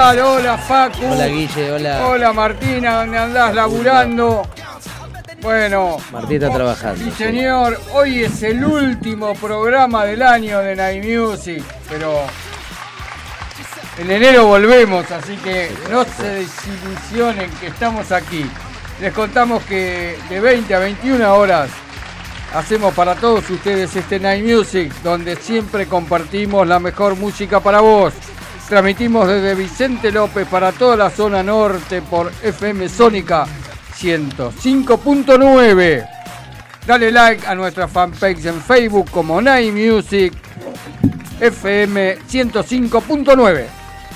Hola, Facu. Hola Guille, hola. Hola, Martina, ¿dónde andás laburando? Bueno. Martín está trabajando. Sí, sí. señor, hoy es el último programa del año de Night Music, pero en enero volvemos, así que no se desilusionen que estamos aquí. Les contamos que de 20 a 21 horas hacemos para todos ustedes este Night Music, donde siempre compartimos la mejor música para vos. Transmitimos desde Vicente López para toda la zona norte por FM Sónica 105.9. Dale like a nuestra fanpage en Facebook como Night Music FM 105.9.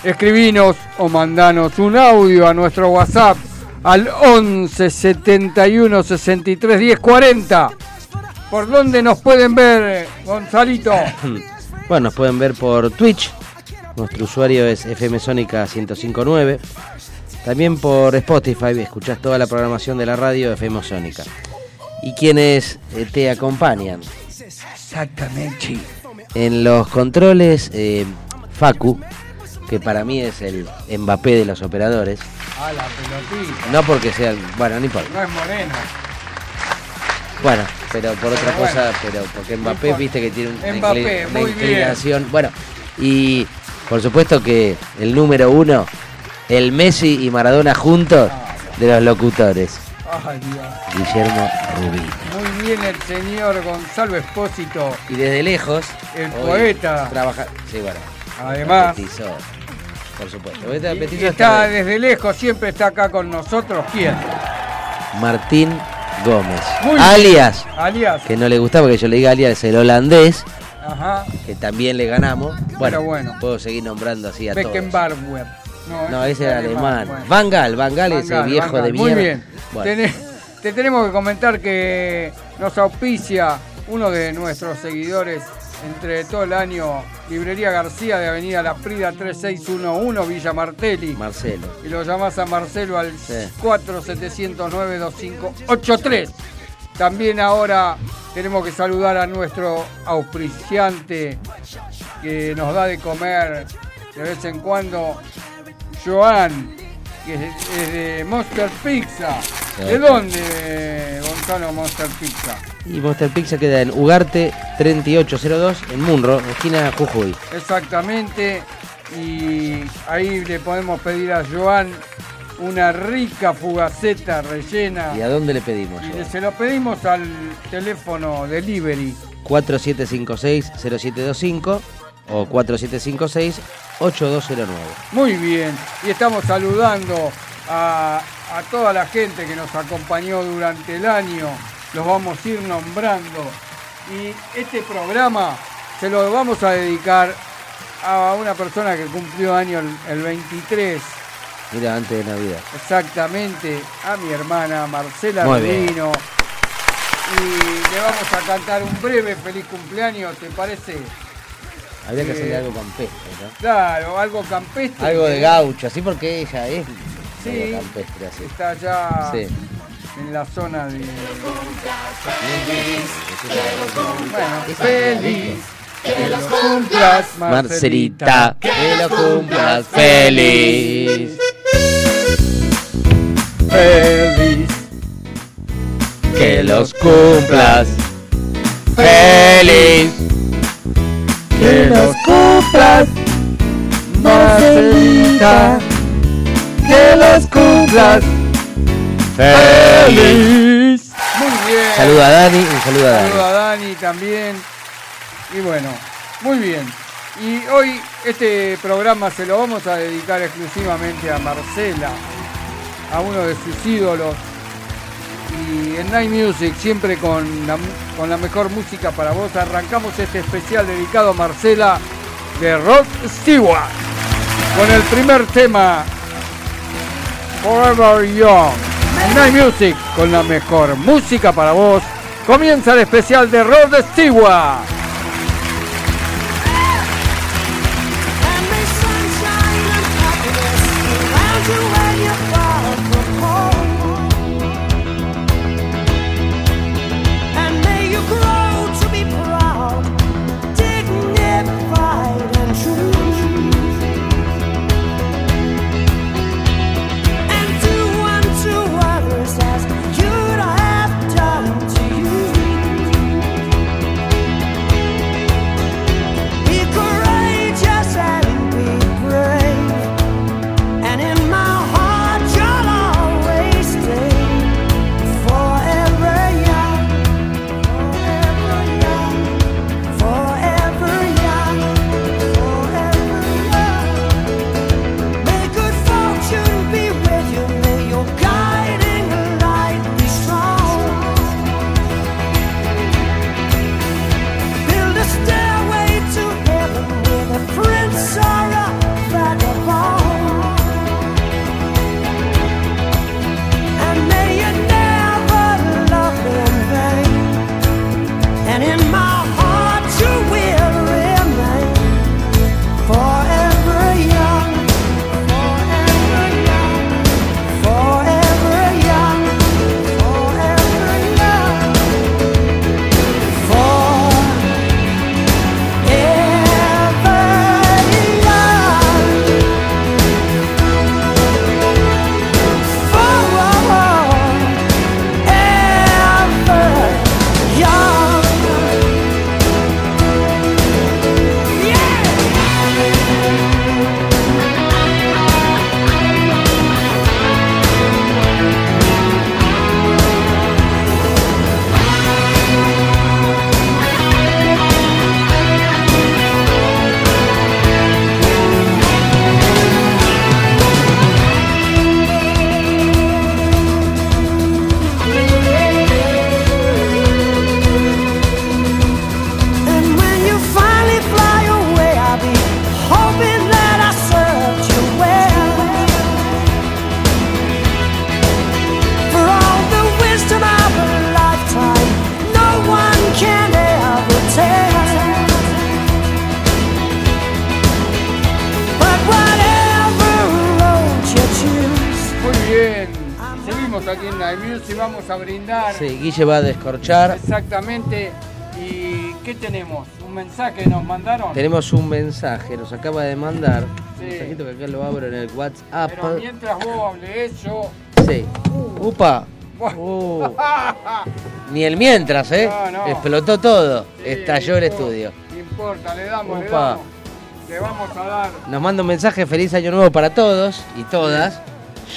Escribinos o mandanos un audio a nuestro WhatsApp al 11 71 63 10 40. ¿Por dónde nos pueden ver, Gonzalito? Bueno, nos pueden ver por Twitch. Nuestro usuario es FM Sónica 1059. También por Spotify, escuchás toda la programación de la radio FM Sónica. Y quienes eh, te acompañan Exactamente. en los controles, eh, Facu, que para mí es el Mbappé de los operadores. A la pelotita. No porque sea, bueno, no importa. No es moreno. Bueno, pero por otra bueno. cosa, pero porque Mbappé viste que tiene un- una, Mbappé, una inclinación. Bueno, y por supuesto que el número uno, el Messi y Maradona juntos de los locutores, Ay, Dios. Guillermo Rubino. Muy bien el señor Gonzalo Espósito, Y desde lejos, el poeta. trabaja, sí, bueno, Además, Petizo, por supuesto. Está está desde lejos, siempre está acá con nosotros. ¿Quién? Martín Gómez, Muy alias, Alias. que no le gustaba que yo le diga alias, el holandés, Ajá. que también le ganamos. Bueno, bueno. puedo seguir nombrando así a todos. Beckenbauer. No, ese era alemán. bueno. Van Gaal, Van Gaal, ese Gaal, viejo de mierda. Muy bien. Bueno, Tené- te tenemos que comentar que nos auspicia uno de nuestros seguidores entre todo el año, Librería García de Avenida La Prida 3611, Villa Martelli. Marcelo. y lo llamás a Marcelo al Sí. 4709-2583. También ahora tenemos que saludar a nuestro auspiciante que nos da de comer de vez en cuando, Joan, que es, de Monster Pizza. ¿De dónde, Gonzalo, Monster Pizza? Y Monster Pizza queda en Ugarte 3802 en Munro, esquina Jujuy. Exactamente. Y ahí le podemos pedir a Joan una rica fugaceta rellena. ¿Y a dónde le pedimos? Y se lo pedimos al teléfono delivery. 4756-0725 o 4756-8209. Muy bien. Y estamos saludando a, a toda la gente que nos acompañó durante el año. Los vamos a ir nombrando. Y este programa se lo vamos a dedicar a una persona que cumplió año el, el 23. Mira, antes de Navidad. Exactamente, a mi hermana Marcela. Rubino. Y le vamos a cantar un breve feliz cumpleaños, ¿te parece? Habría que Eh, hacerle algo campestre, ¿no? Claro, algo campestre. Algo de gaucho, así porque ella es Sí. campestre, así. Está allá Sí. en la zona de. Bueno, Feliz, que los cumplas, Marcelita, que lo cumplas feliz. Feliz, Que los cumplas feliz. que los cumplas, Marcelita, que los cumplas feliz. Muy bien. Saluda a Dani, un saludo a Dani. Saludo a Dani también. Y bueno, muy bien. Y hoy este programa se lo vamos a dedicar exclusivamente a Marcela, a uno de sus ídolos. Y en Night Music, siempre con la, con la mejor música para vos, arrancamos este especial dedicado a Marcela de Rod Stewart. Con el primer tema, Forever Young. Night Music, con la mejor música para vos, comienza el especial de Rod Stewart. Sí, Guille va a descorchar. Exactamente. ¿Y qué tenemos? ¿Un mensaje nos mandaron? Tenemos un mensaje, nos acaba de mandar. Sí. Un mensajito que acá lo abro en el WhatsApp. Pero mientras vos hables yo. Sí. Upa. Uh. Ni el mientras, ¿eh? No, no. Explotó todo. Sí, Estalló el estudio. No importa, le damos, le Upa. damos. Le vamos a dar. Nos manda un mensaje, feliz año nuevo para todos y todas.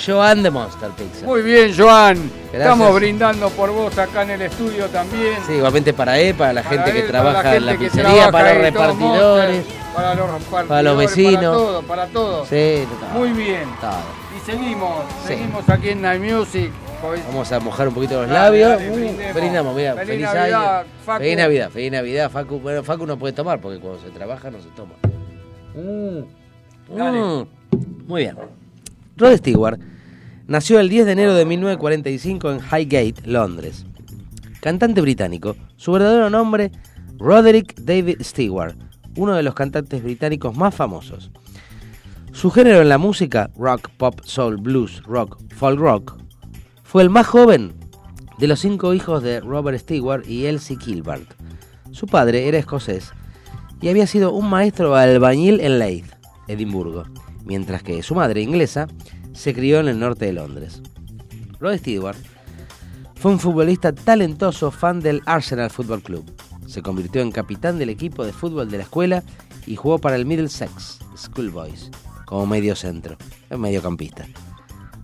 Joan de Monster Pizza. Muy bien, Joan. Gracias. Estamos brindando por vos acá en el estudio también. Sí, igualmente para él, para la Para gente que él, trabaja en la pizzería, para los todo repartidores. Monster, para los repartidores, para los vecinos. Para todo, para todo. Sí, Muy bien. todo. Y seguimos, Sí. seguimos aquí en Night Music. Vamos a mojar un poquito los Dale, labios. dale, Uh, brindamos, mira, Feliz feliz, Navidad, año. Facu. Feliz Navidad, feliz Navidad, Facu. Bueno, Facu no puede tomar porque cuando se trabaja no se toma. Mm. Dale. Mm. Muy bien. Rod Stewart nació el 10 de enero de 1945 en Highgate, Londres. Cantante británico, su verdadero nombre, Roderick David Stewart, uno de los cantantes británicos más famosos. Su género en la música, rock, pop, soul, blues, rock, folk rock, fue el más joven de los cinco hijos de Robert Stewart y Elsie Kilbert. Su padre era escocés y había sido un maestro albañil en Leith, Edimburgo, mientras que su madre, inglesa, se crió en el norte de Londres. Rod Stewart fue un futbolista talentoso fan del Arsenal Football Club. Se convirtió en capitán del equipo de fútbol de la escuela y jugó para el Middlesex Schoolboys como medio centro, mediocampista.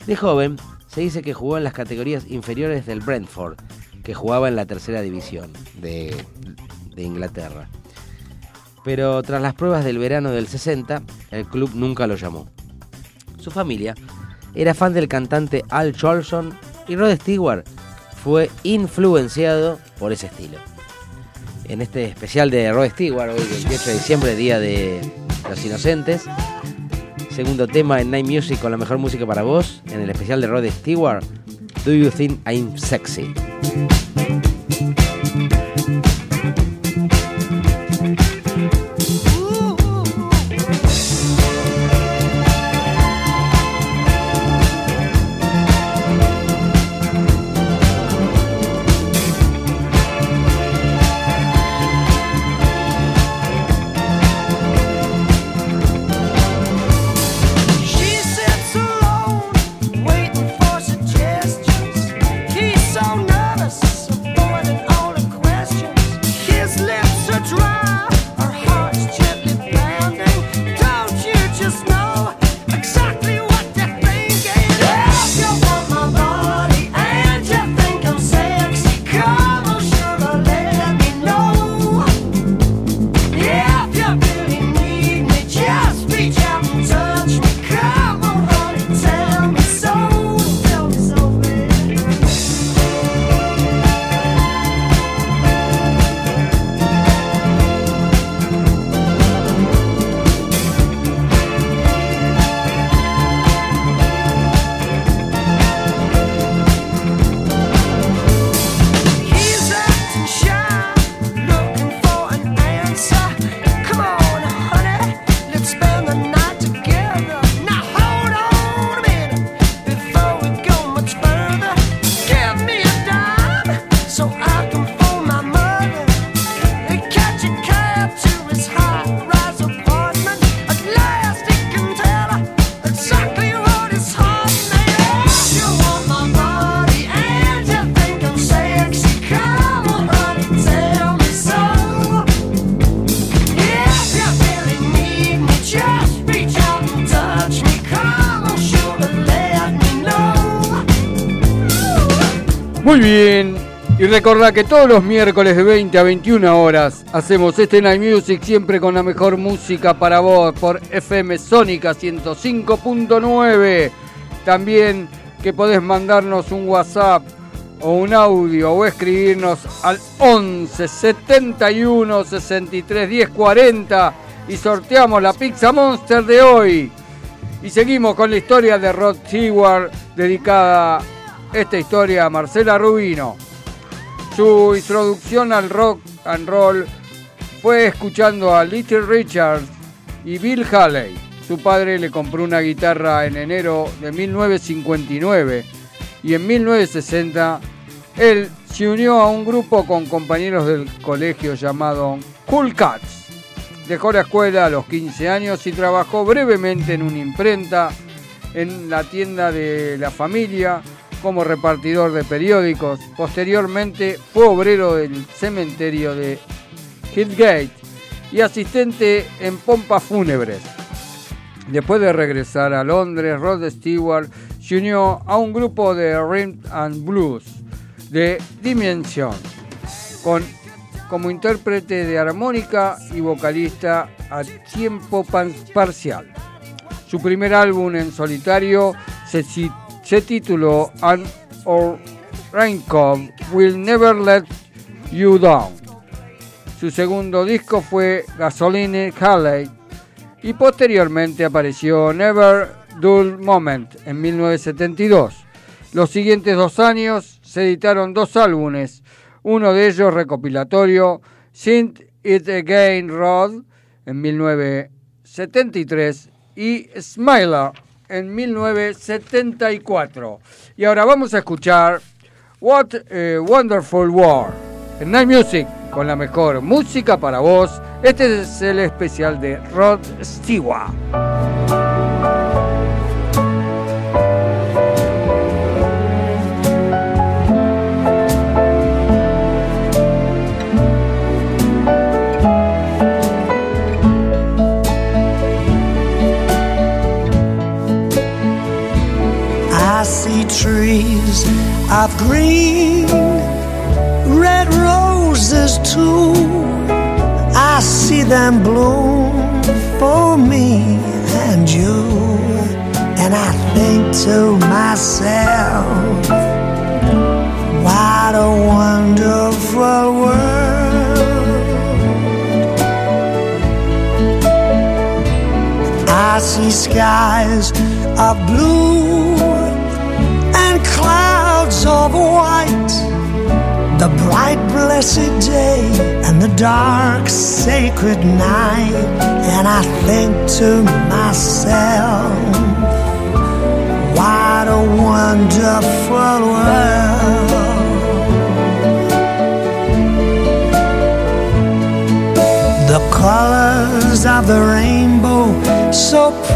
De joven, se dice que jugó en las categorías inferiores del Brentford, que jugaba en la tercera división de Inglaterra. Pero tras las pruebas del verano del 60, el club nunca lo llamó. Su familia era fan del cantante Al Jolson y Rod Stewart fue influenciado por ese estilo. En este especial de Rod Stewart, hoy 28 de diciembre, Día de los Inocentes, segundo tema en Night Music con la mejor música para vos, en el especial de Rod Stewart, Do You Think I'm Sexy? try. Recordá que todos los miércoles de 20 a 21 horas hacemos este Night Music siempre con la mejor música para vos por FM Sónica 105.9. También que podés mandarnos un WhatsApp o un audio o escribirnos al 11 71 63 10 40 y sorteamos la Pizza Monster de hoy. Y seguimos con la historia de Rod Stewart, dedicada esta historia a Marcela Rubino. Su introducción al rock and roll fue escuchando a Little Richard y Bill Haley. Su padre le compró una guitarra en enero de 1959 y en 1960 él se unió a un grupo con compañeros del colegio llamado Cool Cats. Dejó la escuela a los 15 años y trabajó brevemente en una imprenta en la tienda de la familia como repartidor de periódicos. Posteriormente fue obrero del cementerio de Hillgate y asistente en pompas fúnebres. Después de regresar a Londres, Rod Stewart se unió a un grupo de rhythm and blues de Dimension, con, como intérprete de armónica y vocalista a tiempo parcial. Su primer álbum en solitario se, se tituló An Or Raincoat Will Never Let You Down. Su segundo disco fue Gasoline Halley y posteriormente apareció Never Dull Moment en 1972. Los siguientes dos años se editaron dos álbumes, uno de ellos recopilatorio, Synth It Again Rod en 1973 y Smiler en 1974. Y ahora vamos a escuchar What a Wonderful World en Night Music con la mejor música para vos. Este es el especial de Rod Stewart. Of blue and clouds of white. The bright, blessed day and the dark, sacred night. And I think to myself, what a wonderful world. The colors of the rainbow, so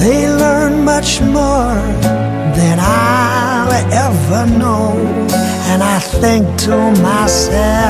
They learn much more than I'll ever know. And I think to myself,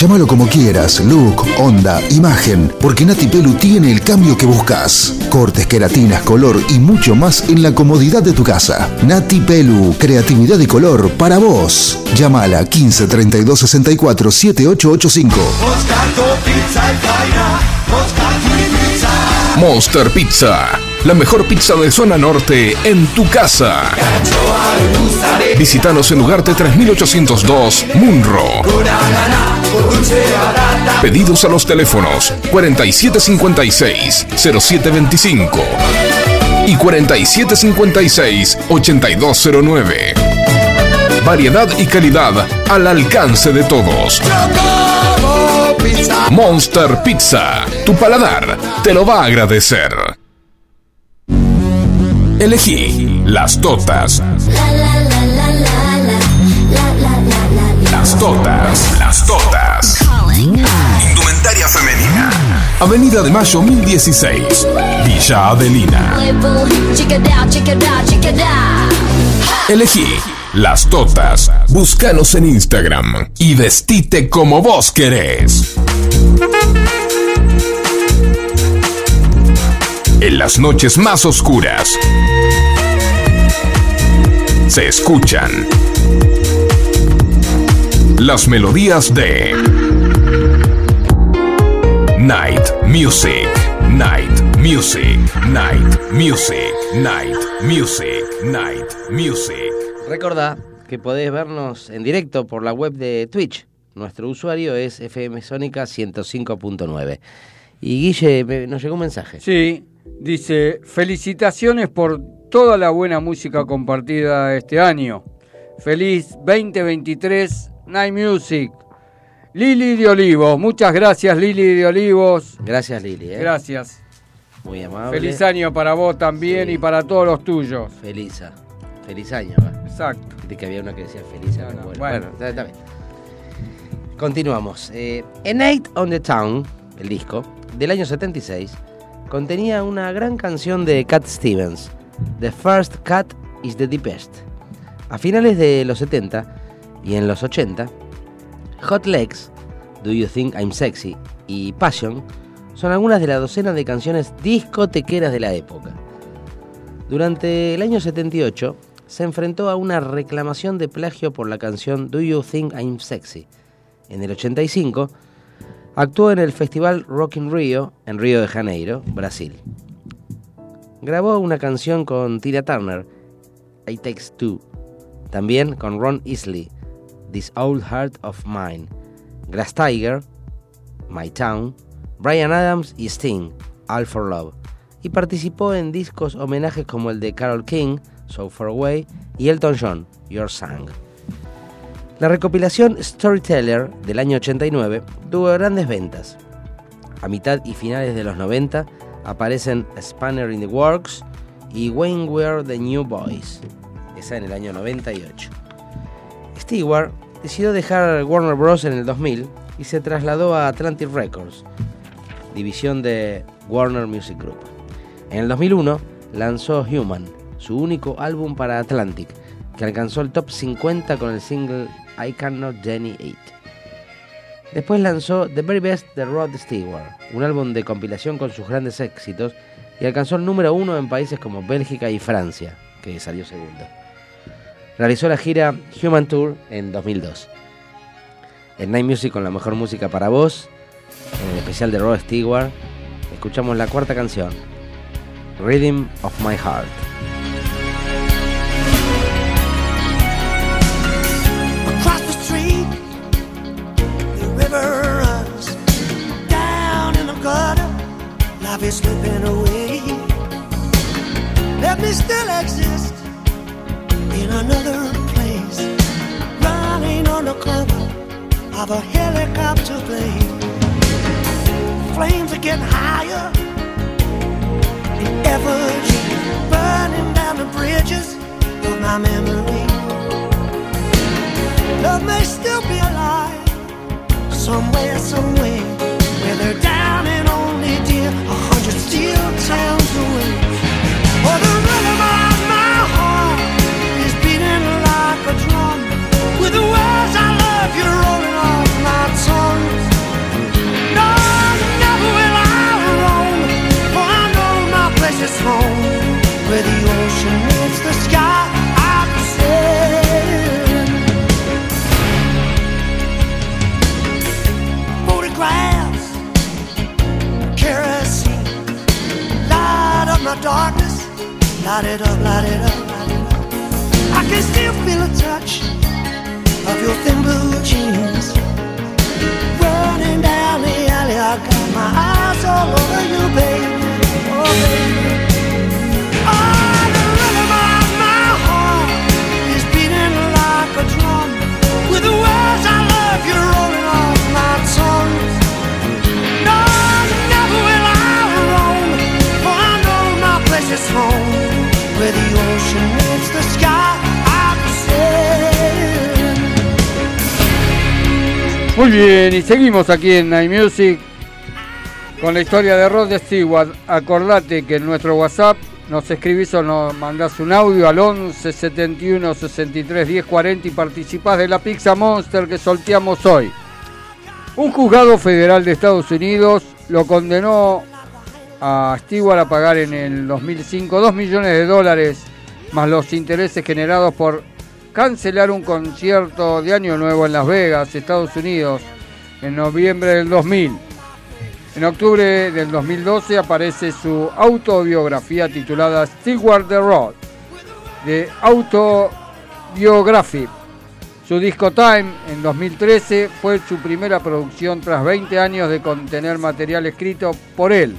Llámalo como quieras, look, onda, imagen, porque Nati Pelu tiene el cambio que buscas. Cortes, queratinas, color y mucho más en la comodidad de tu casa. Nati Pelu, creatividad y color para vos. Llámala 15 32 64 7885. Monster Pizza, la mejor pizza de zona norte en tu casa. Visítanos en Ugarte 3802, Munro. Pedidos a los teléfonos 4756-0725 y 4756-8209. Variedad y calidad al alcance de todos. Monster Pizza, tu paladar te lo va a agradecer. Elegí las totas. Las totas, las totas. Indumentaria femenina. Avenida de Mayo 1016, Villa Adelina. Elegí las totas. Búscanos en Instagram y vestite como vos querés. En las noches más oscuras se escuchan las melodías de Night Music, Night Music, Night Music, Night Music, Night Music. Recordá que podés vernos en directo por la web de Twitch. Nuestro usuario es FM Sónica 105.9. Y Guille, me- nos llegó un mensaje. Sí, dice, felicitaciones por toda la buena música compartida este año. Feliz 2023 Night Music. Lili de Olivos, muchas gracias Lili de Olivos. Gracias, Lili. ¿eh? Gracias. Muy amable. Feliz año para vos también Sí. y para todos los tuyos. Feliz, a- feliz año. va. Exacto. Viste que había uno que decía feliz año. no, bueno, bueno. bueno, está, está bien. Continuamos. Eh, A Night on the Town, el disco, del año 76, contenía una gran canción de Cat Stevens, The First Cat is the Deepest. A finales de los 70 y en los 80, Hot Legs, Do You Think I'm Sexy y Passion son algunas de la docena de canciones discotequeras de la época. Durante el año 78 se enfrentó a una reclamación de plagio por la canción Do You Think I'm Sexy. En el 85, actuó en el festival Rock in Rio, en Río de Janeiro, Brasil. Grabó una canción con Tina Turner, I Takes Two, también con Ron Isley, This Old Heart of Mine, Grass Tiger, My Town, Brian Adams y Sting, All for Love, y participó en discos homenajes como el de Carol King, So Far Away, y Elton John, Your Song. La recopilación Storyteller del año 89 tuvo grandes ventas. A mitad y finales de los 90 aparecen Spanner in the Works y When We're the New Boys, esa en el año 98. Stewart decidió dejar Warner Bros. en el 2000 y se trasladó a Atlantic Records, división de Warner Music Group. En el 2001 lanzó Human, su único álbum para Atlantic, que alcanzó el top 50 con el single I Cannot Jenny It. Después lanzó The Very Best de Rod Stewart, un álbum de compilación con sus grandes éxitos y alcanzó el número uno en países como Bélgica y Francia, que salió segundo. Realizó la gira Human Tour en 2002. En Night Music con la mejor música para vos, en el especial de Rod Stewart, escuchamos la cuarta canción, Rhythm of My Heart. Another place, running on the cover of a helicopter plane. Flames are getting higher in effigy, burning down the bridges of my memory. Love may still be alive somewhere, somewhere, where they're down and only dear a hundred steel towns away. Oh, the rhythm darkness, light it up, light it up, light it up. I can still feel a touch of your thin blue jeans running down the alley. I got my eyes all over you, baby, oh baby. The rhythm of my heart is beating like a drum with the words I love you rolling off my tongue. No, never will I roam, for I know my place is home, Muy bien, y seguimos aquí en Night Music con la historia de Rod Stewart. Acordate que en nuestro WhatsApp nos escribís o nos mandás un audio al 11 71 63 10 40 y participás de la Pizza Monster que sorteamos hoy. Un juzgado federal de Estados Unidos lo condenó a Stewart a pagar en el 2005 2 millones de dólares más los intereses generados por cancelar un concierto de Año Nuevo en Las Vegas, Estados Unidos, en noviembre del 2000. En octubre del 2012 aparece su autobiografía titulada Stewart the Road, de Autobiography. Su disco Time en 2013 fue su primera producción tras 20 años de contener material escrito por él.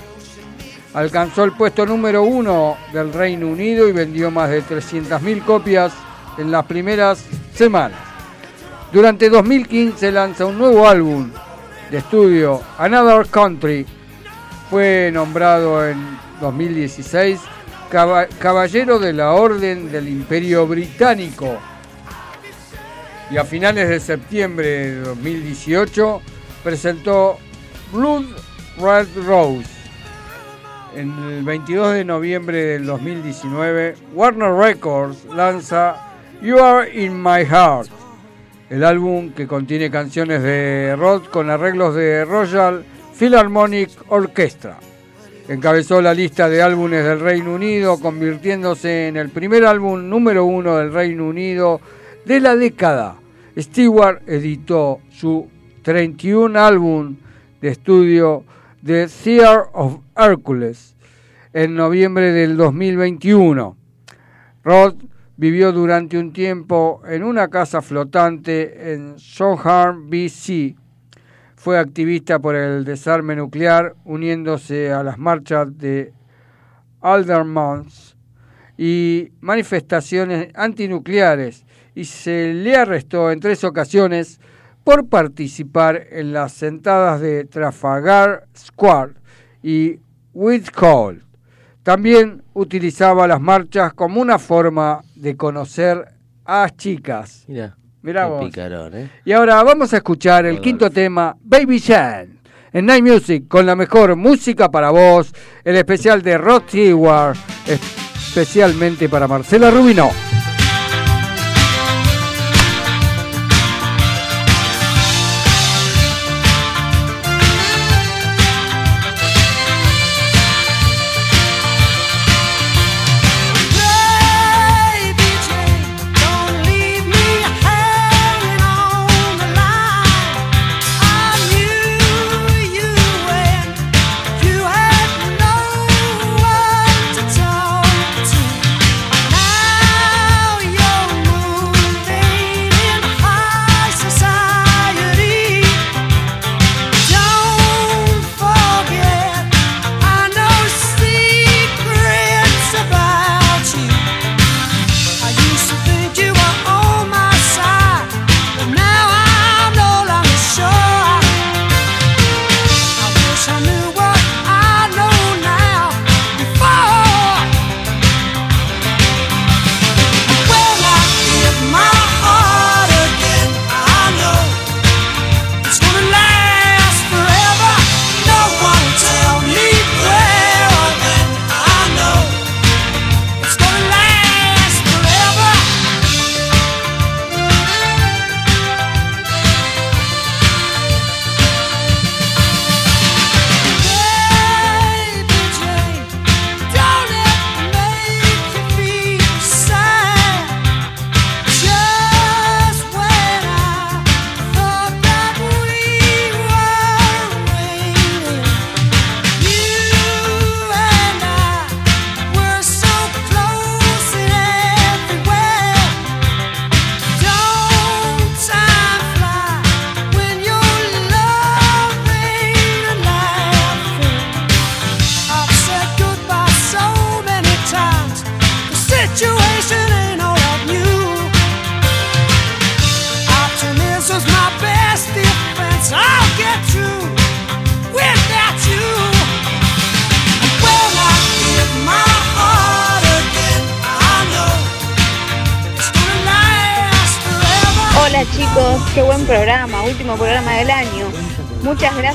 Alcanzó el puesto número uno del Reino Unido y vendió más de 300.000 copias en las primeras semanas. Durante 2015 lanza un nuevo álbum de estudio, Another Country. Fue nombrado en 2016 caba- Caballero de la Orden del Imperio Británico. Y a finales de septiembre de 2018 presentó Blood Red Rose. En el 22 de noviembre del 2019, Warner Records lanza You Are in My Heart, el álbum que contiene canciones de Rod con arreglos de Royal Philharmonic Orchestra. Encabezó la lista de álbumes del Reino Unido, convirtiéndose en el primer álbum número uno del Reino Unido de la década. Stewart editó su 31 álbum de estudio The Theater of Hercules en noviembre del 2021. Rod vivió durante un tiempo en una casa flotante en Soham, BC. Fue activista por el desarme nuclear, uniéndose a las marchas de Aldermans y manifestaciones antinucleares y se le arrestó en tres ocasiones por participar en las sentadas de Trafalgar Square y Whitehall. También utilizaba las marchas como una forma de conocer a chicas. Mira, Mirá vos. picarón, ¿eh? Y ahora vamos a escuchar el quinto tema, Baby Shan, en Night Music, con la mejor música para vos, el especial de Rod Stewart, especialmente para Marcela Rubino.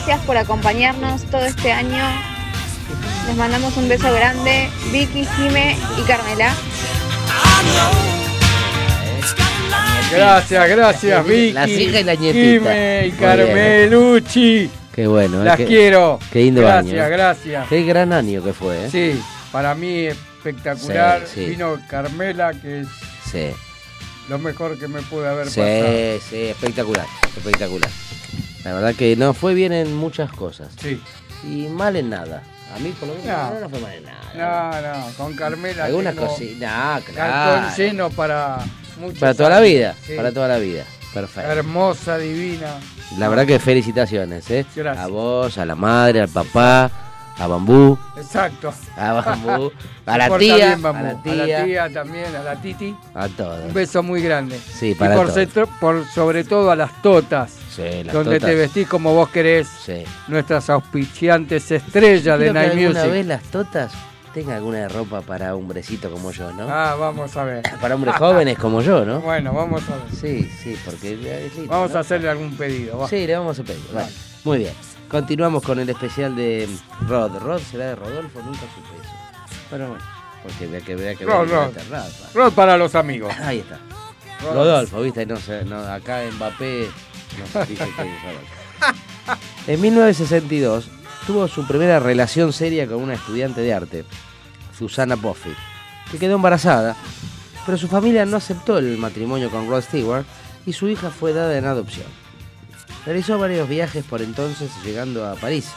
Gracias por acompañarnos todo este año. Les mandamos un beso grande, Vicky, Jime y Carmela. Gracias, gracias, Vicky. Las hijas y la nietita. Jime y Muy Carmelucci. Qué bueno. ¿eh? Las Qué- quiero. Qué lindo Gracias, año. ¿eh? gracias. Qué gran año que fue, ¿eh? Sí, para mí espectacular. Sí, sí. Vino Carmela, que es Sí, lo mejor que me pude haber sí, pasado. sí, espectacular, espectacular. La verdad que no fue bien en muchas cosas. Sí. Y mal en nada. A mí por lo menos No. no, no fue mal en nada. No, no, con Carmela. Algunas cositas, Cartón claro. lleno para muchos Para toda la vida, Sí. para toda la vida. Perfecto. Hermosa, divina. La verdad que felicitaciones, ¿eh? Gracias. A vos, a la madre, al papá, a Bambú, Exacto. a Bambú, a la tía, bien, a la A la tía, también, a la Titi. a todos. Un beso muy grande. Sí, y para por, todos. centro- por sobre todo a las totas, Sí, las donde totas. te vestís como vos querés, Sí. nuestras auspiciantes estrellas de Night alguna Music. vez las totas tengan alguna ropa para hombrecito como yo, ¿no? Ah, vamos a ver. Para hombres jóvenes como yo, ¿no? Bueno, vamos a ver. Sí, sí, porque es lindo, Vamos ¿no? a hacerle algún pedido. va. Sí, le vamos a pedir. Muy bien. Continuamos con el especial de Rod. Rod será de Rodolfo, nunca supe eso. Pero bueno, porque vea que vea que Rod, Rod. Rod, para los amigos. Ahí está. Rod. Rodolfo, viste, no sé, no, acá en Mbappé no que. En 1962 tuvo su primera relación seria con una estudiante de arte, Susana Buffy, que quedó embarazada, pero su familia no aceptó el matrimonio con Rod Stewart y su hija fue dada en adopción. Realizó varios viajes por entonces llegando a París,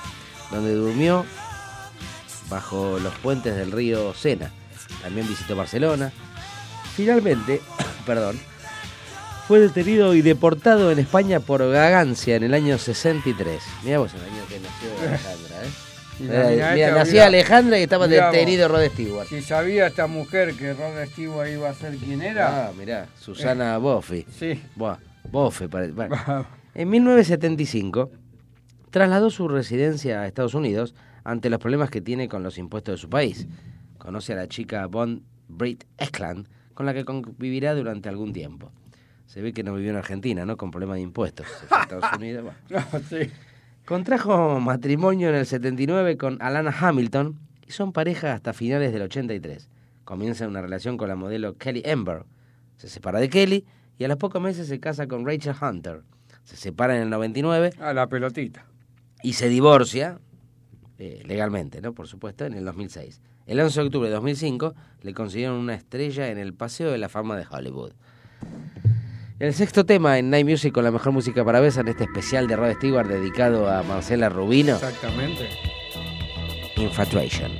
donde durmió bajo los puentes del río Sena. También visitó Barcelona. Finalmente, perdón, fue detenido y deportado en España por vagancia en el año 63. Mirá vos el año que nació Alejandra, ¿eh? Mira, mira, nacía Alejandra y estaba vos. detenido Rod Stewart. Si sabía esta mujer que Rod Stewart iba a ser quien era. Ah, mirá, Susana Boffi. Sí. Buah, Boffi, pare- bueno. En 1975 trasladó su residencia a Estados Unidos ante los problemas que tiene con los impuestos de su país. Conoce a la chica Bond Britt Eklund, con la que convivirá durante algún tiempo. Se ve que no vivió en Argentina, ¿no? Con problemas de impuestos. Se fue a Estados Unidos. bueno. No, sí. Contrajo matrimonio en el 79 con Alana Hamilton y son pareja hasta finales del 83. Comienza una relación con la modelo Kelly Ember. Se separa de Kelly y a los pocos meses se casa con Rachel Hunter. Se separa en el 99 A la pelotita. y se divorcia, eh, legalmente, ¿no? Por supuesto, en el 2006. El 11 de octubre de 2005 le consiguieron una estrella en el Paseo de la Fama de Hollywood. El sexto tema en Night Music con la mejor música para besa en este especial de Rod Stewart dedicado a Marcela Rubino, Exactamente. Infatuation.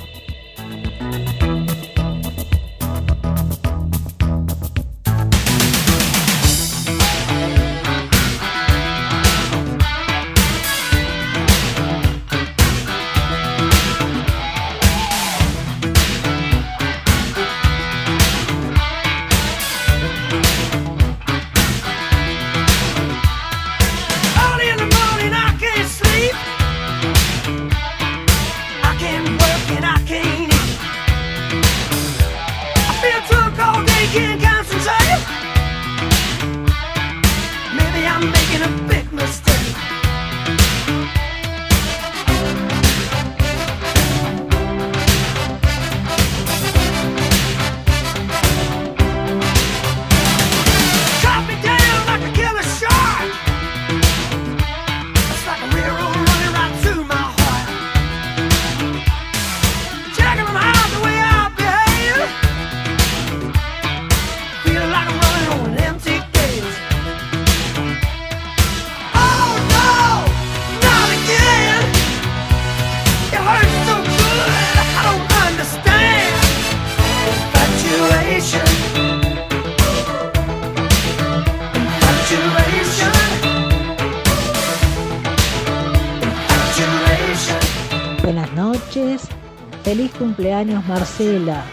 Feliz cumpleaños Marcela.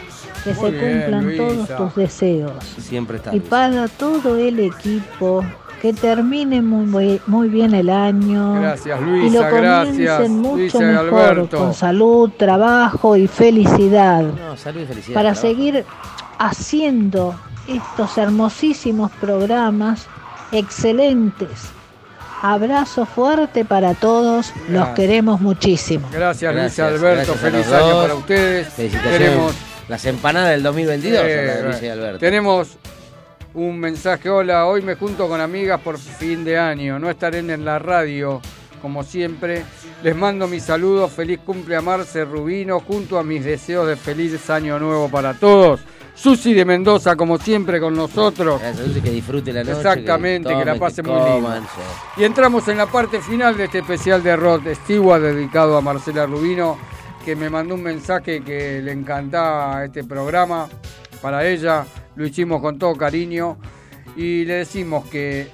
Que Muy se bien, cumplan Luisa. todos tus deseos. Siempre está. Y para todo el equipo, que termine muy, muy bien el año. Gracias, y Luisa, lo gracias, comiencen mucho Luisa y mejor, Alberto. con salud, trabajo y felicidad. No, salud y felicidad. para trabajo. seguir haciendo estos hermosísimos programas excelentes. Abrazo fuerte para todos, los queremos muchísimo. Gracias, Luis Alberto. gracias Feliz año dos. para ustedes. Felicitaciones. Tenemos, Las empanadas del 2022 son las de eh, Luis y Alberto. tenemos un mensaje. Hola, hoy me junto con amigas por fin de año. No estaré en la radio como siempre. Les mando mis saludos. Feliz cumple a Marce Rubino junto a mis deseos de feliz año nuevo para todos. Susi de Mendoza, como siempre, con nosotros. Gracias, que disfrute la noche. Exactamente, que la pase muy lindo. coman, sí. Y entramos en la parte final de este especial de Rod Stewart dedicado a Marcela Rubino, que me mandó un mensaje que le encantaba este programa para ella. Lo hicimos con todo cariño y le decimos que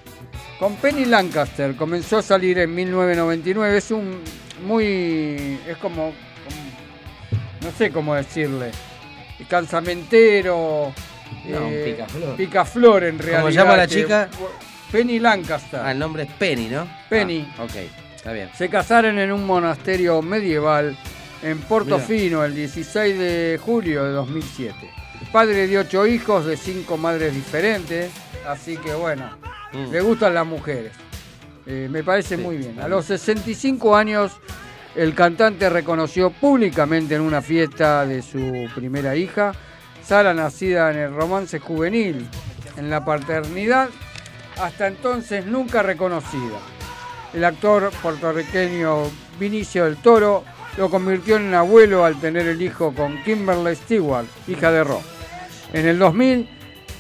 con Penny Lancaster comenzó a salir en 1999. Es un muy. es como. como- no sé cómo decirle. Cansamentero. No, eh, picaflor. picaflor en realidad. llama la chica? Penny Lancaster. Ah, el nombre es Penny, ¿no? Penny. Ah, ok, está bien. Se casaron en un monasterio medieval en Portofino el 16 de julio de 2007. Padre de ocho hijos de cinco madres diferentes, así que bueno, Mm. le gustan las mujeres. Eh, me parece Sí, muy bien. A los 65 años, el cantante reconoció públicamente en una fiesta de su primera hija, Sara nacida en el romance juvenil, en la paternidad, hasta entonces nunca reconocida. El actor puertorriqueño Vinicio del Toro lo convirtió en abuelo al tener el hijo con Kimberly Stewart, hija de Rob. En el 2000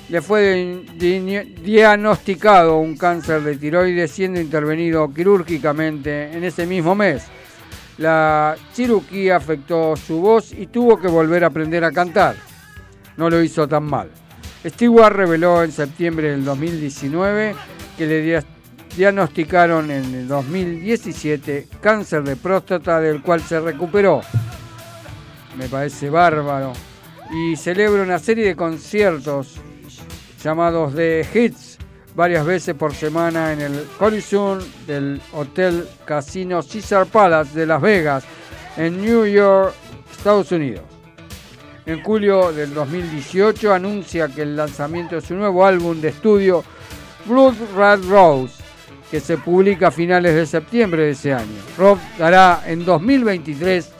le fue di- di- diagnosticado un cáncer de tiroides siendo intervenido quirúrgicamente en ese mismo mes. La cirugía afectó su voz y tuvo que volver a aprender a cantar. No lo hizo tan mal. Stewart reveló en septiembre del 2019 que le dia- diagnosticaron en el 2017 cáncer de próstata del cual se recuperó. Me parece bárbaro. Y celebra una serie de conciertos llamados The Hits varias veces por semana en el Coliseum del Hotel Casino Caesar Palace de Las Vegas en New York, Estados Unidos. En julio del 2018 anuncia que el lanzamiento de su nuevo álbum de estudio Blood Red Rose, que se publica a finales de septiembre de ese año. Rob dará en 2023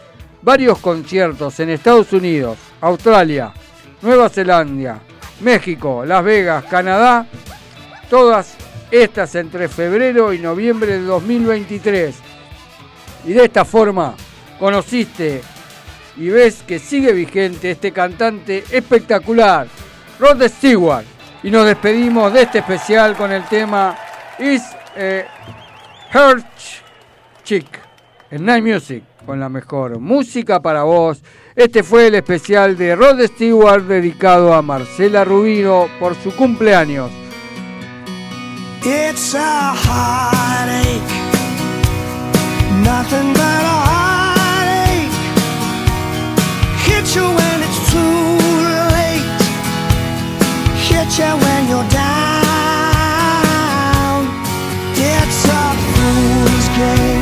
varios conciertos en Estados Unidos, Australia, Nueva Zelanda, México, Las Vegas, Canadá, todas estas entre febrero y noviembre de 2023. Y de esta forma conociste y ves que sigue vigente este cantante espectacular, Rod Stewart. Y nos despedimos de este especial con el tema Is Heart Chick en Night Music, con la mejor música para vos. Este fue el especial de Rod Stewart dedicado a Marcela Rubino por su cumpleaños. It's a heartache, nothing but a heartache. Hit you when it's too late, hit you when you're down. It's a fool's game,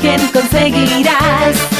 imagen conseguirás.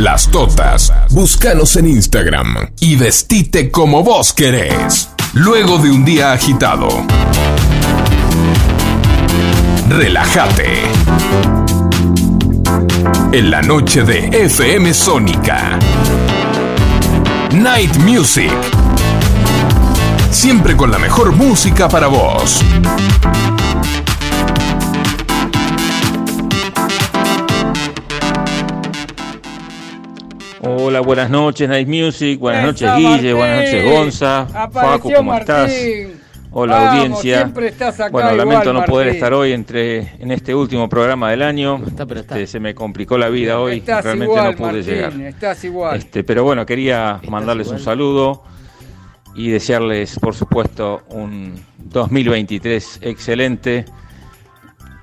las totas. Búscanos en Instagram y vestite como vos querés. Luego de un día agitado. Relájate. En la noche de FM Sónica. Night Music. siempre con la mejor música para vos. Hola, buenas noches, Night Music. Buenas noches, Guille. Martín. Buenas noches, Gonza. Apareció Facu, ¿cómo Martín. estás? Hola, Vamos, audiencia. siempre estás acá bueno, igual, lamento no poder Martín. estar hoy entre, en este último programa del año. está, pero está. Este, se me complicó la vida hoy. Estás Realmente igual, no pude Martín, llegar. estás igual. Este, pero bueno, quería mandarles un igual? saludo y desearles, por supuesto, un 2023 excelente.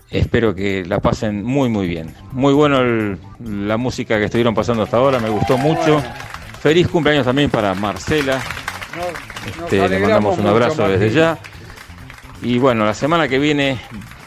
Espero que la pasen muy, muy bien. Muy bueno el- la música que estuvieron pasando hasta ahora, me gustó mucho. Bueno. Feliz cumpleaños también para Marcela. Nos- nos Este, le mandamos un mucho, abrazo desde ya. Y bueno, la semana que viene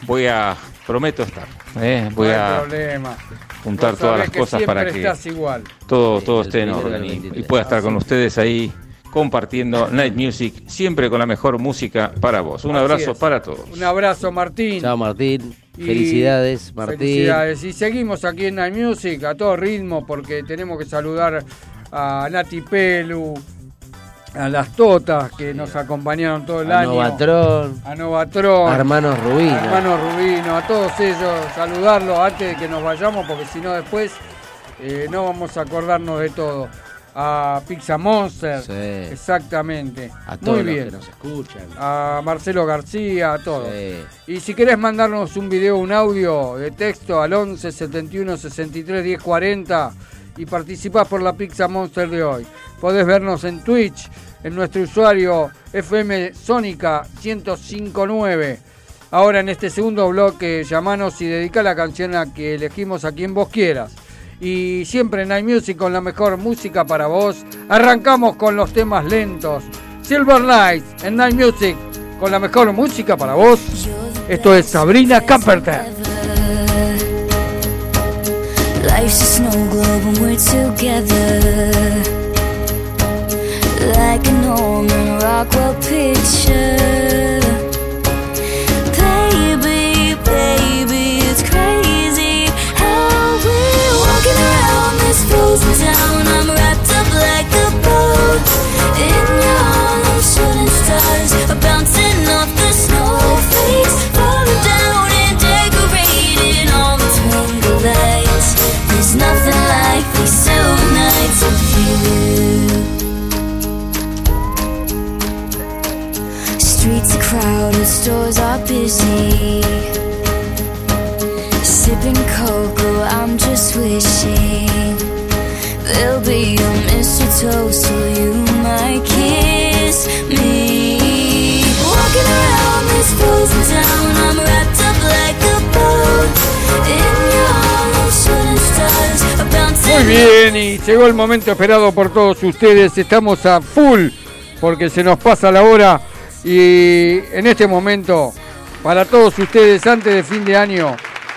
voy a, prometo estar. ¿eh? Voy no hay a problema. juntar todas las cosas para que estás igual. todo, Sí, todo esté en orden y, 23. y pueda estar con ustedes ahí compartiendo Night Music, siempre con la mejor música para vos. Un Así abrazo es. para todos. Un abrazo, Martín. Chao, Martín. Y Felicidades, Martín. Felicidades. Y seguimos aquí en Night Music a todo ritmo porque tenemos que saludar a Nati Pelu, a las Totas que nos acompañaron todo el A año. Novatron, A Novatron. a Hermanos Rubino. a Hermano Rubino, a todos ellos, saludarlos antes de que nos vayamos porque si no después eh, no vamos a acordarnos de todo. A Pizza Monster, Sí. exactamente. A todos Muy los bien. que nos escuchan. A Marcelo García, a todos. Sí. Y si querés mandarnos un video, un audio de texto al 11 71 63 10 40 y participás por la Pizza Monster de hoy. Podés vernos en Twitch, en nuestro usuario FM Sónica 1059. Ahora en este segundo bloque, llamanos y dedica la canción a que elegimos a quien vos quieras. Y siempre en Night Music con la mejor música para vos. Arrancamos con los temas lentos. Silver Nights en Night Music con la mejor música para vos. Esto es Sabrina Carpenter. Life's a snow globe when we're together. Like Rockwell picture. Streets are crowded, stores are busy. Sipping cocoa, I'm just wishing there'll be a mistletoe so you might kiss me. Walking around this frozen town, I'm wrapped up like a boat in your arms. Shooting stars are bouncing. Muy bien, y llegó el momento esperado por todos ustedes. Estamos a full porque se nos pasa la hora. Y en este momento, para todos ustedes, antes de fin de año,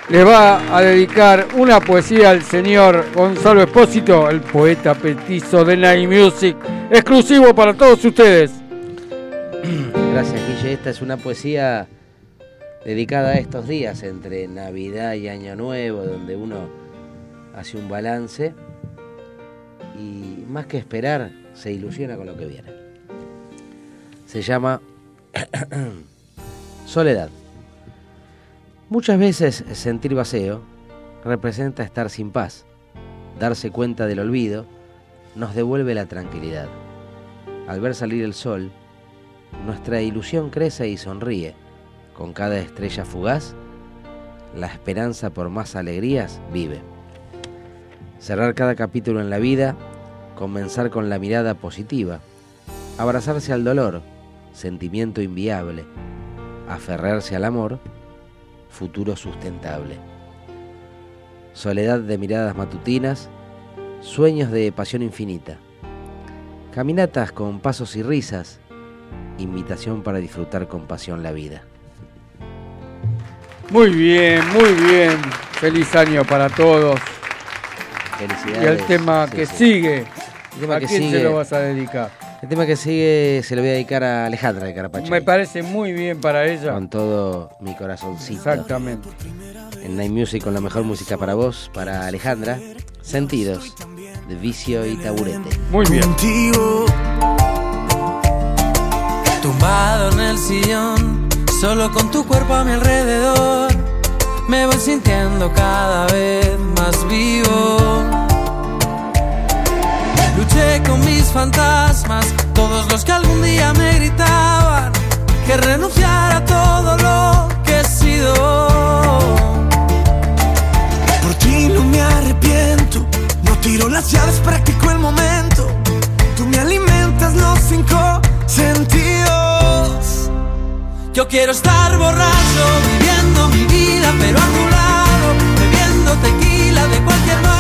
les va a dedicar una poesía al señor Gonzalo Espósito, el poeta petizo de Night Music, exclusivo para todos ustedes. Gracias, Guille. Esta es una poesía dedicada a estos días entre Navidad y Año Nuevo, donde uno hace un balance y más que esperar, se ilusiona con lo que viene. Se llama Soledad. Muchas veces sentir vacío representa estar sin paz. Darse cuenta del olvido nos devuelve la tranquilidad. Al ver salir el sol, nuestra ilusión crece y sonríe. Con cada estrella fugaz, la esperanza por más alegrías vive. Cerrar cada capítulo en la vida, comenzar con la mirada positiva, abrazarse al dolor, sentimiento inviable, aferrarse al amor, futuro sustentable. Soledad de miradas matutinas, sueños de pasión infinita, caminatas con pasos y risas, invitación para disfrutar con pasión la vida. Muy bien, muy bien. Feliz año para todos. Y Felicidades. el tema Sí, que sí. sigue, El tema ¿a que quién sigue, se lo vas a dedicar? El tema que sigue se lo voy a dedicar a Alejandra de Carapacho. Me parece muy bien para ella. Con todo mi corazoncito. Exactamente. En Night Music con la mejor música para vos, para Alejandra. Sentidos de vicio y taburete. Muy bien. Contigo el sillón, solo con tu cuerpo a mi alrededor. Me voy sintiendo cada vez más vivo. Con mis fantasmas, todos los que algún día me gritaban que renunciara a todo lo que he sido. Por ti no me arrepiento, no tiro las llaves, practico el momento. Tú me alimentas los cinco sentidos. Yo quiero estar borracho, viviendo mi vida, pero a tu lado, bebiendo tequila de cualquier vaso,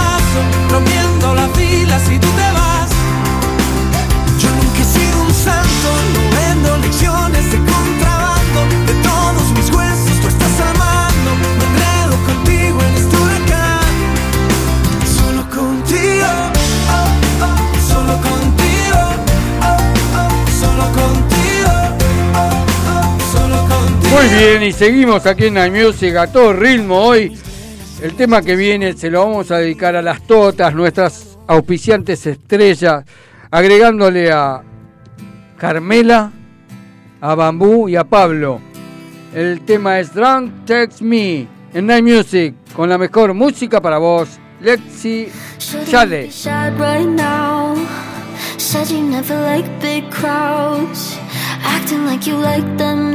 bien, y seguimos aquí en iMusic a todo ritmo hoy. El tema que viene se lo vamos a dedicar a las totas, nuestras auspiciantes estrellas, agregándole a Carmela, a Bambú y a Pablo. El tema es Drunk Text Me en Night Music, con la mejor música para vos, Lexi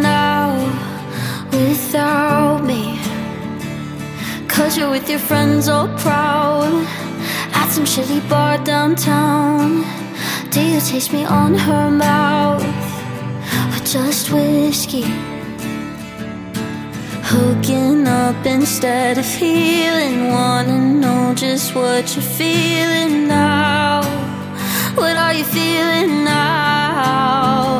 now. Without me. Cause you're with your friends all proud. At some shitty bar downtown. Do you taste me on her mouth? Or just whiskey? Hooking up instead of healing. Wanna know just what you're feeling now. What are you feeling now?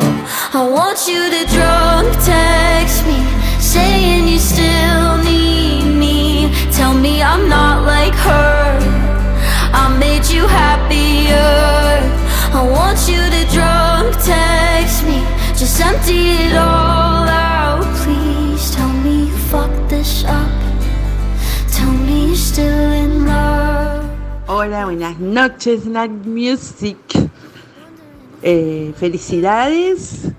I want you to drunk text me, saying you still need me. Tell me I'm not like her. I made you happier. I want you to drunk text me, just empty it all out. Please tell me you fucked this up. Tell me you're still in love. Hola, buenas noches, Night Music. Eh, felicidades.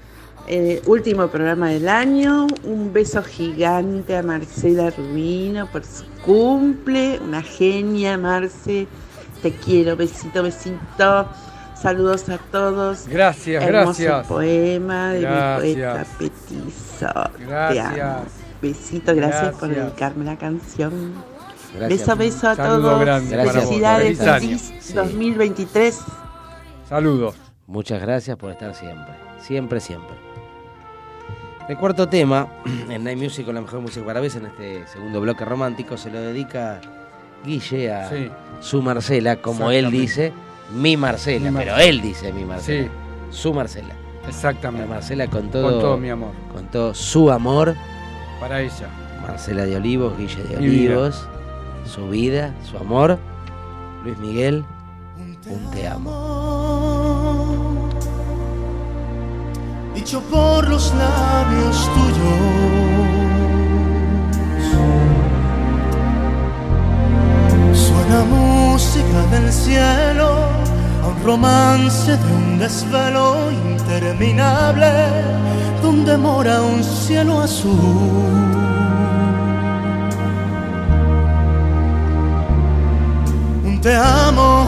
Eh, último programa del año. Un beso gigante a Marcela Rubino por su cumple. Una genia, Marce. Te quiero. Besito, besito. Saludos a todos. Gracias, Hermoso gracias. poema de Gracias. mi poeta Petizo. Te Gracias. amo. Besito, gracias, por dedicarme la canción. Gracias. Beso, beso a Saludo todos. grande para vos. Felicidades, Feliz año. feliz Sí. 2023. Saludos. Muchas gracias por estar siempre. Siempre, siempre. El cuarto tema, en Night Music con la mejor música para vez, en este segundo bloque romántico, se lo dedica Guille a Sí. su Marcela, como él dice, mi Marcela, Mi pero él dice mi Marcela. Sí. Su Marcela. La Exactamente. Marcela con todo, Con todo mi amor. con todo su amor. Para ella. Marcela de Olivos, Guille de Mi vida. Olivos, su vida, su amor. Luis Miguel, un te amo. Dicho por los labios tuyos. Suena música del cielo a un romance de un desvelo interminable donde mora un cielo azul. Un te amo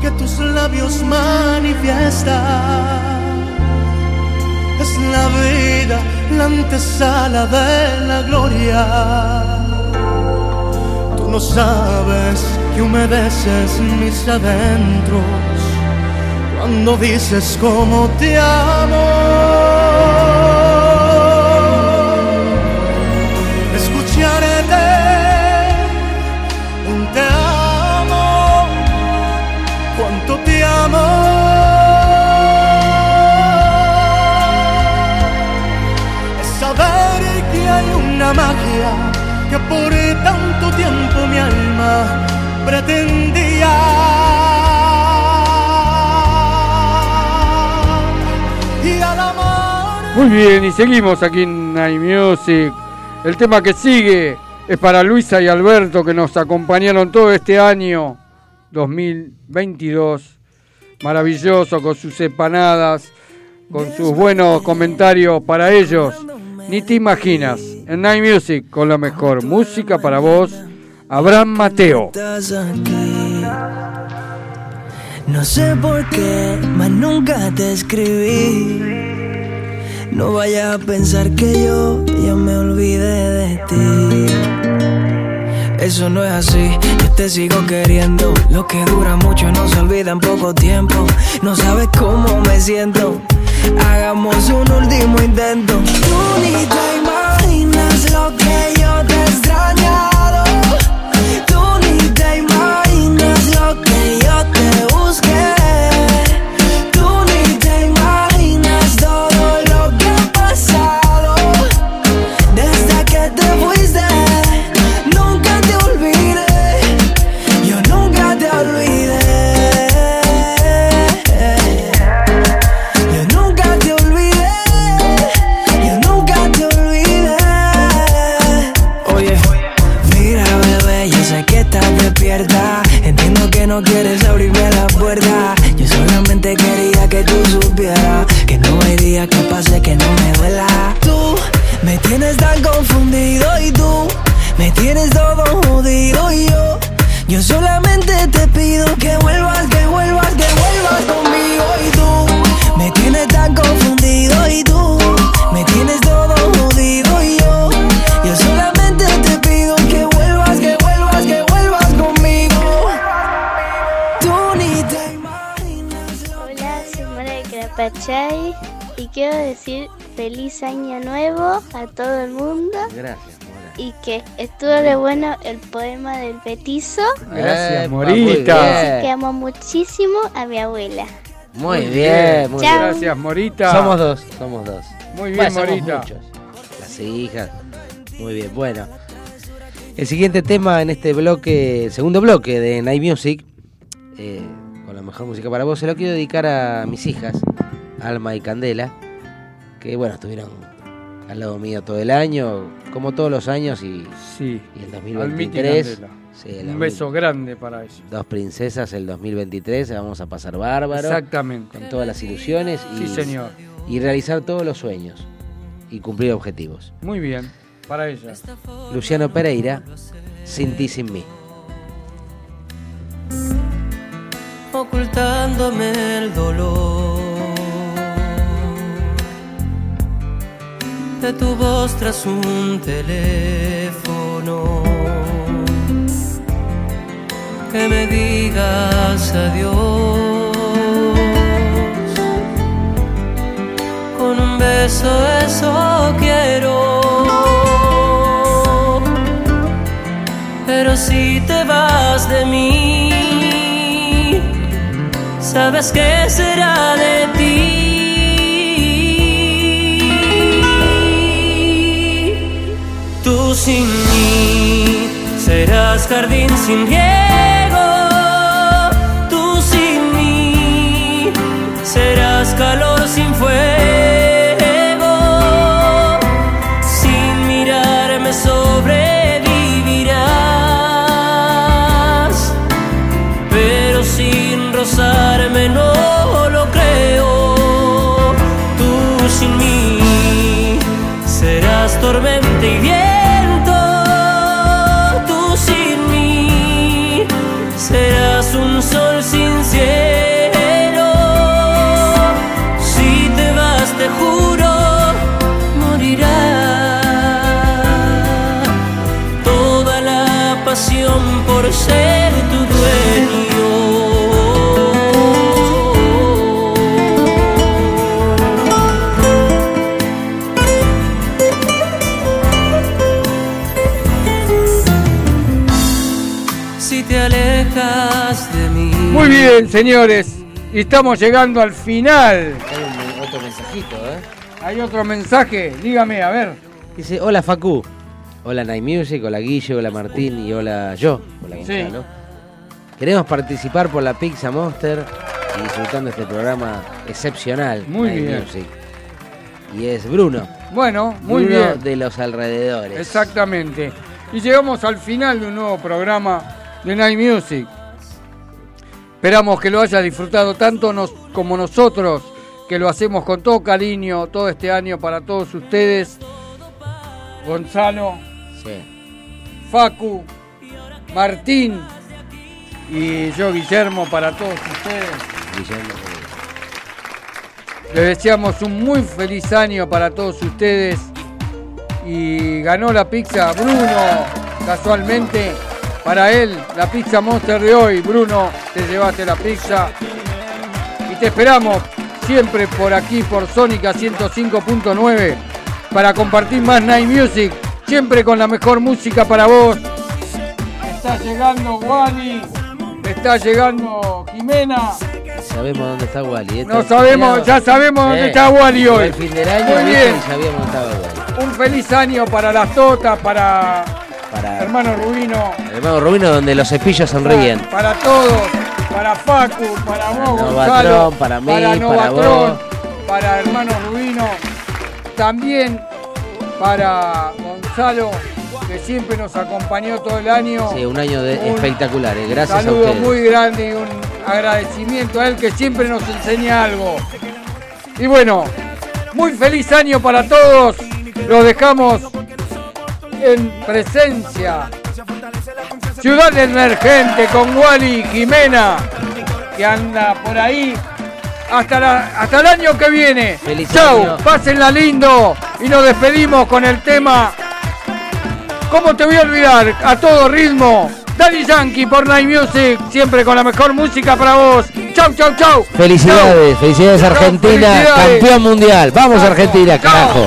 que tus labios manifiestan es la vida, la antesala de la gloria. Tú no sabes que humedeces mis adentros cuando dices cómo te amo. Seguimos aquí en Night Music. El tema que sigue es para Luisa y Alberto que nos acompañaron todo este año 2022. Maravilloso con sus empanadas con sus buenos comentarios para ellos. Ni te imaginas. En Night Music con la mejor música para vos, Abraham Mateo. No sé por qué, mas nunca te escribí. No vayas a pensar que yo ya me olvidé de ti. Eso no es así, yo te sigo queriendo. Lo que dura mucho no se olvida en poco tiempo. No sabes cómo me siento. Hagamos un último intento. Tú ni te imaginas lo que yo te he extrañado. Tú que estás despierta. Entiendo que no quieres abrirme que estuvo de bueno el poema del petizo. Gracias, Morita. Así que amo muchísimo a mi abuela. Muy bien, muy bien. Gracias, Morita. Somos dos, somos dos. Muy bien, Bueno, Morita. Las hijas. Muy bien, bueno. El siguiente tema en este bloque, el segundo bloque de Night Music, eh, con la mejor música para vos, se lo quiero dedicar a mis hijas, Alma y Candela, que bueno, estuvieron al lado mío todo el año, como todos los años, y, Sí, y el Almita y 2023. Candela. sí, el Un 2000 beso grande para ellos. Dos princesas el 2023, se vamos a pasar bárbaro. Exactamente. Con todas las ilusiones y, Sí, señor. y realizar todos los sueños y cumplir objetivos. Muy bien, para ella. Luciano Pereira, Sin ti, sin mí. ocultándome el dolor de tu voz tras un teléfono. Que me digas adiós con un beso, eso quiero. Pero si te vas de mí, ¿sabes qué será de ti? Sin mí serás jardín sin riego. Bien, señores. Estamos llegando al final. Hay un- otro mensajito, ¿eh? Hay otro mensaje. Dígame, a ver. Dice, hola Facu. Hola Night Music, hola Guille, hola Martín y hola yo. Hola Sí. Gonzalo. Queremos participar por la Pizza Monster y disfrutando este programa excepcional. Muy Night bien. Music. Y es Bruno. Bueno, muy Bruno bien. de los alrededores. Exactamente. Y llegamos al final de un nuevo programa de Night Music. Esperamos que lo haya disfrutado tanto nos- como nosotros, que que lo hacemos con todo cariño todo este año para todos ustedes. Gonzalo, Sí. Facu, Martín y yo Guillermo para todos ustedes. Guillermo. Les deseamos un muy feliz año para todos ustedes. Y ganó la pizza Bruno, casualmente. Para él, la pizza Monster de hoy. Bruno, te llevaste la pizza. Y te esperamos siempre por aquí, por Sónica 105.9, para compartir más Night Music. Siempre con la mejor música para vos. Está llegando Wally. Está llegando Jimena. Sabemos dónde está Wally. ¿eh? No sabemos, ya sabemos dónde Eh, está Wally hoy. El fin del año Muy bien. y sabíamos dónde estaba Wally. Un feliz año para las totas, para, Para hermano Rubino, hermano Rubino donde los cepillos sonríen. para todos, para Facu, para vos, Gonzalo, para mí, para vos. para hermano Rubino, también para Gonzalo, que siempre nos acompañó todo el año. Sí, un año de- Un espectacular. eh. Gracias a saludo ustedes. muy grande y un agradecimiento a él que siempre nos enseña algo. Y bueno, muy feliz año para todos. Los dejamos en presencia. Ciudad Emergente con Wally Jimena, que anda por ahí. Hasta, la- hasta el año que viene. Feliz Chau, año. pásenla lindo. Y nos despedimos con el tema ¿Cómo te voy a olvidar? A todo ritmo. Daddy Yankee por Night Music, siempre con la mejor música para vos. Chau, chau, chau. Felicidades, felicidades Argentina, felicidades. campeón mundial. Vamos Argentina, carajo.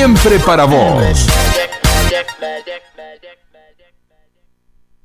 Siempre para vos.